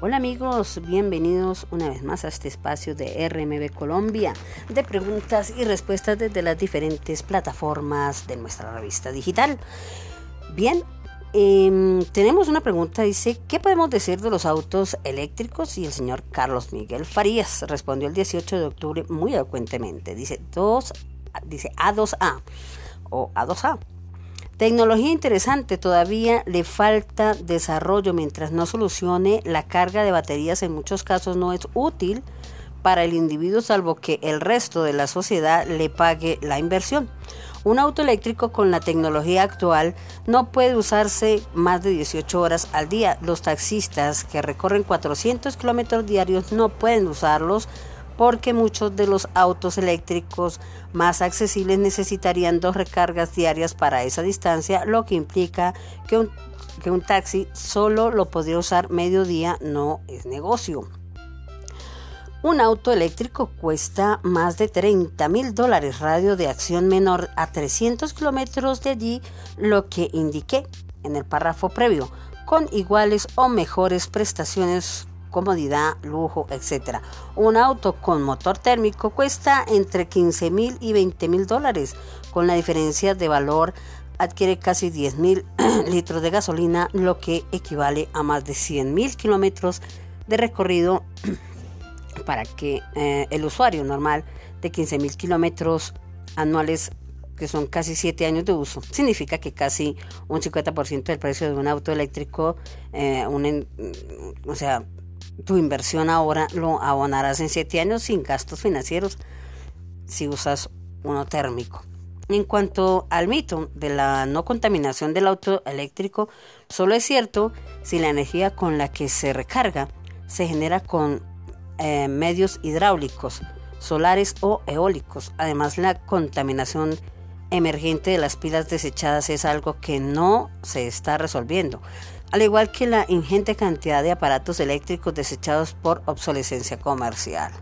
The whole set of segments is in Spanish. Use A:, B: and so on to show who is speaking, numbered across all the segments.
A: Hola amigos, bienvenidos una vez más a este espacio de RMB Colombia de preguntas y respuestas desde las diferentes plataformas de nuestra revista digital. Bien, em, tenemos una pregunta, dice, ¿qué podemos decir de los autos eléctricos? Y el señor Carlos Miguel Farías respondió el 18 de octubre muy elocuentemente. Dice, dos, dice A2A o A2A. Tecnología interesante, todavía le falta desarrollo mientras no solucione la carga de baterías en muchos casos no es útil para el individuo salvo que el resto de la sociedad le pague la inversión. Un auto eléctrico con la tecnología actual no puede usarse más de 18 horas al día. Los taxistas que recorren 400 kilómetros diarios no pueden usarlos porque muchos de los autos eléctricos más accesibles necesitarían dos recargas diarias para esa distancia, lo que implica que un, taxi solo lo podría usar mediodía, no es negocio. Un auto eléctrico cuesta más de 30 mil dólares, radio de acción menor a 300 kilómetros de allí, lo que indiqué en el párrafo previo, con iguales o mejores prestaciones comodidad, lujo, etc. Un auto con motor térmico cuesta entre 15 mil y 20 mil dólares. Con la diferencia de valor adquiere casi 10 mil litros de gasolina, lo que equivale a más de 100 mil kilómetros de recorrido para que eh, el usuario normal de 15 mil kilómetros anuales que son casi 7 años de uso, significa que casi un 50% del precio de un auto eléctrico, eh, o sea, tu inversión ahora lo abonarás en 7 años sin gastos financieros si usas uno térmico. En cuanto al mito de la no contaminación del auto eléctrico, solo es cierto si la energía con la que se recarga se genera con eh, medios hidráulicos, solares o eólicos. Además, la contaminación emergente de las pilas desechadas es algo que no se está resolviendo al igual que la ingente cantidad de aparatos eléctricos desechados por obsolescencia comercial.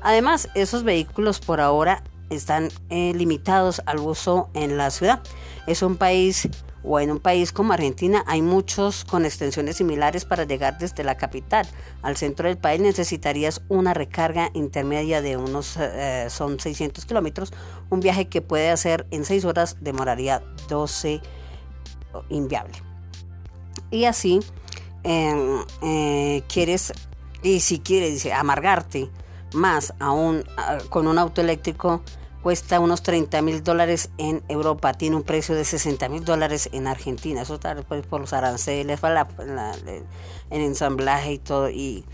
A: Además, esos vehículos por ahora están eh, limitados al uso en la ciudad. Es un país o en un país como Argentina hay muchos con extensiones similares para llegar desde la capital. Al centro del país necesitarías una recarga intermedia de unos eh, son 600 kilómetros. Un viaje que puede hacer en 6 horas demoraría 12 inviable. Y así em, eh, quieres, y si quieres dice, amargarte más aún con un auto eléctrico, cuesta unos 30 mil dólares en Europa, tiene un precio de 60 mil dólares en Argentina. Eso está pues, por los aranceles, para el ensamblaje y todo, y,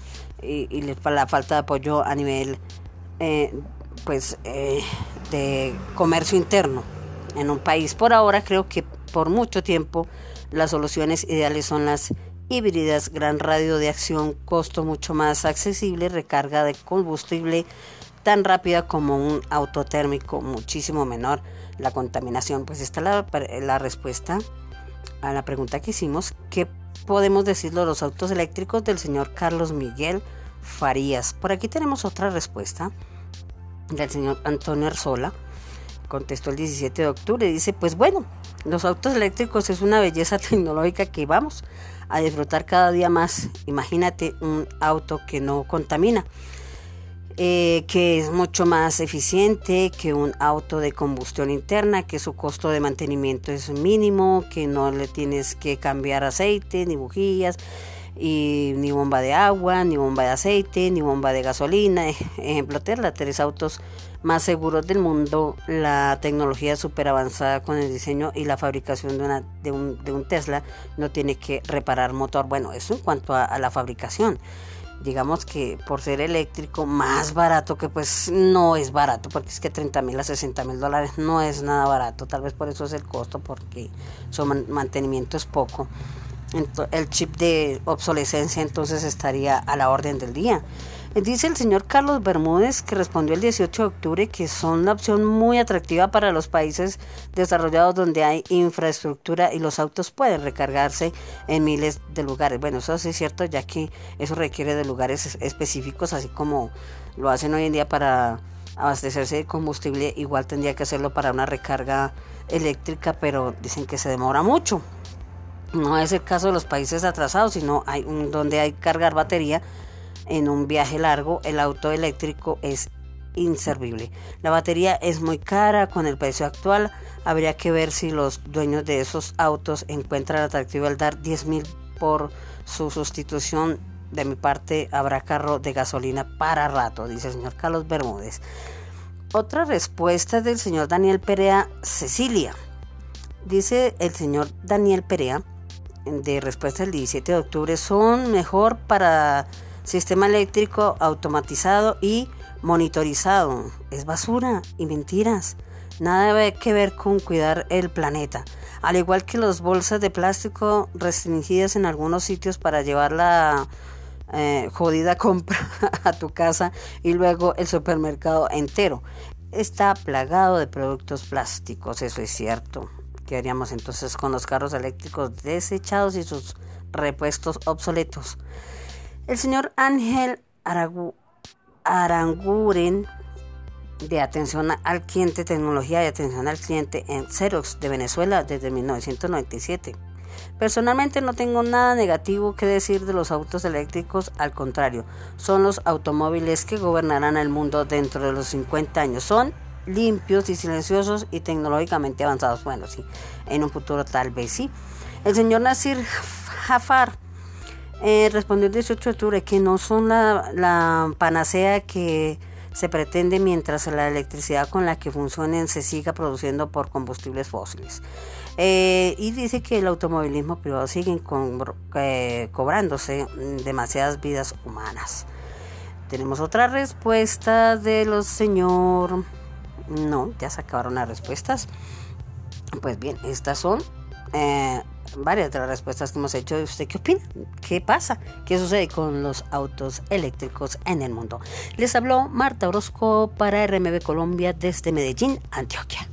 A: y, la falta de apoyo a nivel eh, pues eh, de comercio interno en un país. Por ahora creo que por mucho tiempo las soluciones ideales son las híbridas, gran radio de acción, costo mucho más accesible, recarga de combustible tan rápida como un auto térmico, muchísimo menor la contaminación. Pues esta es la, respuesta a la pregunta que hicimos. ¿Qué podemos decirlo de los autos eléctricos del señor Carlos Miguel Farías? Por aquí tenemos otra respuesta del señor Antonio Arzola. Contestó el 17 de octubre. Dice, pues bueno, los autos eléctricos es una belleza tecnológica que vamos a disfrutar cada día más. Imagínate un auto que no contamina, eh, que es mucho más eficiente que un auto de combustión interna, que su costo de mantenimiento es mínimo, que no le tienes que cambiar aceite ni bujías. Y ni bomba de agua, ni bomba de aceite, ni bomba de gasolina. Ejemplo, Tesla, tres autos más seguros del mundo, la tecnología súper avanzada con el diseño y la fabricación de, una, de, un, de, un, Tesla no tiene que reparar motor. Bueno, eso en cuanto a, la fabricación. Digamos que por ser eléctrico, más barato, que pues no es barato, porque es que 30 mil a 60 mil dólares no es nada barato. Tal vez por eso es el costo, porque su mantenimiento es poco. El chip de obsolescencia entonces estaría a la orden del día. Dice el señor Carlos Bermúdez, que respondió el 18 de octubre, que son una opción muy atractiva para los países desarrollados donde hay infraestructura y los autos pueden recargarse en miles de lugares. Bueno, eso sí es cierto, ya que eso requiere de lugares específicos, así como lo hacen hoy en día para abastecerse de combustible, igual tendría que hacerlo para una recarga eléctrica, pero dicen que se demora mucho. No es el caso de los países atrasados, sino hay donde hay que cargar batería en un viaje largo, el auto eléctrico es inservible. La batería es muy cara con el precio actual. Habría que ver si los dueños de esos autos encuentran atractivo el dar 10 mil por su sustitución. De mi parte, habrá carro de gasolina para rato, dice el señor Carlos Bermúdez. Otra respuesta del señor Daniel Perea Cecilia. Dice el señor Daniel Perea, de respuesta del 17 de octubre, son mejor para sistema eléctrico automatizado y monitorizado. Es basura y mentiras. Nada que ver con cuidar el planeta. Al igual que las bolsas de plástico restringidas en algunos sitios para llevar la eh, jodida compra a tu casa y luego el supermercado entero. Está plagado de productos plásticos, eso es cierto. ¿Qué haríamos entonces con los carros eléctricos desechados y sus repuestos obsoletos? El señor Ángel Aranguren de atención al cliente, tecnología de atención al cliente en Xerox de Venezuela desde 1997. Personalmente no tengo nada negativo que decir de los autos eléctricos, al contrario, son los automóviles que gobernarán el mundo dentro de los 50 años. Son limpios y silenciosos y tecnológicamente avanzados. Bueno, sí, en un futuro tal vez sí. El señor Nasir Jafar eh, respondió el 18 de octubre que no son la, panacea que se pretende mientras la electricidad con la que funcionen se siga produciendo por combustibles fósiles. Eh, y dice que el automovilismo privado sigue eh, cobrándose demasiadas vidas humanas. Tenemos otra respuesta de los señor... No, ya se acabaron las respuestas. Pues bien, estas son eh, varias de las respuestas que hemos hecho. ¿Usted qué opina? ¿Qué pasa? ¿Qué sucede con los autos eléctricos en el mundo? Les habló Marta Orozco para RMB Colombia desde Medellín, Antioquia.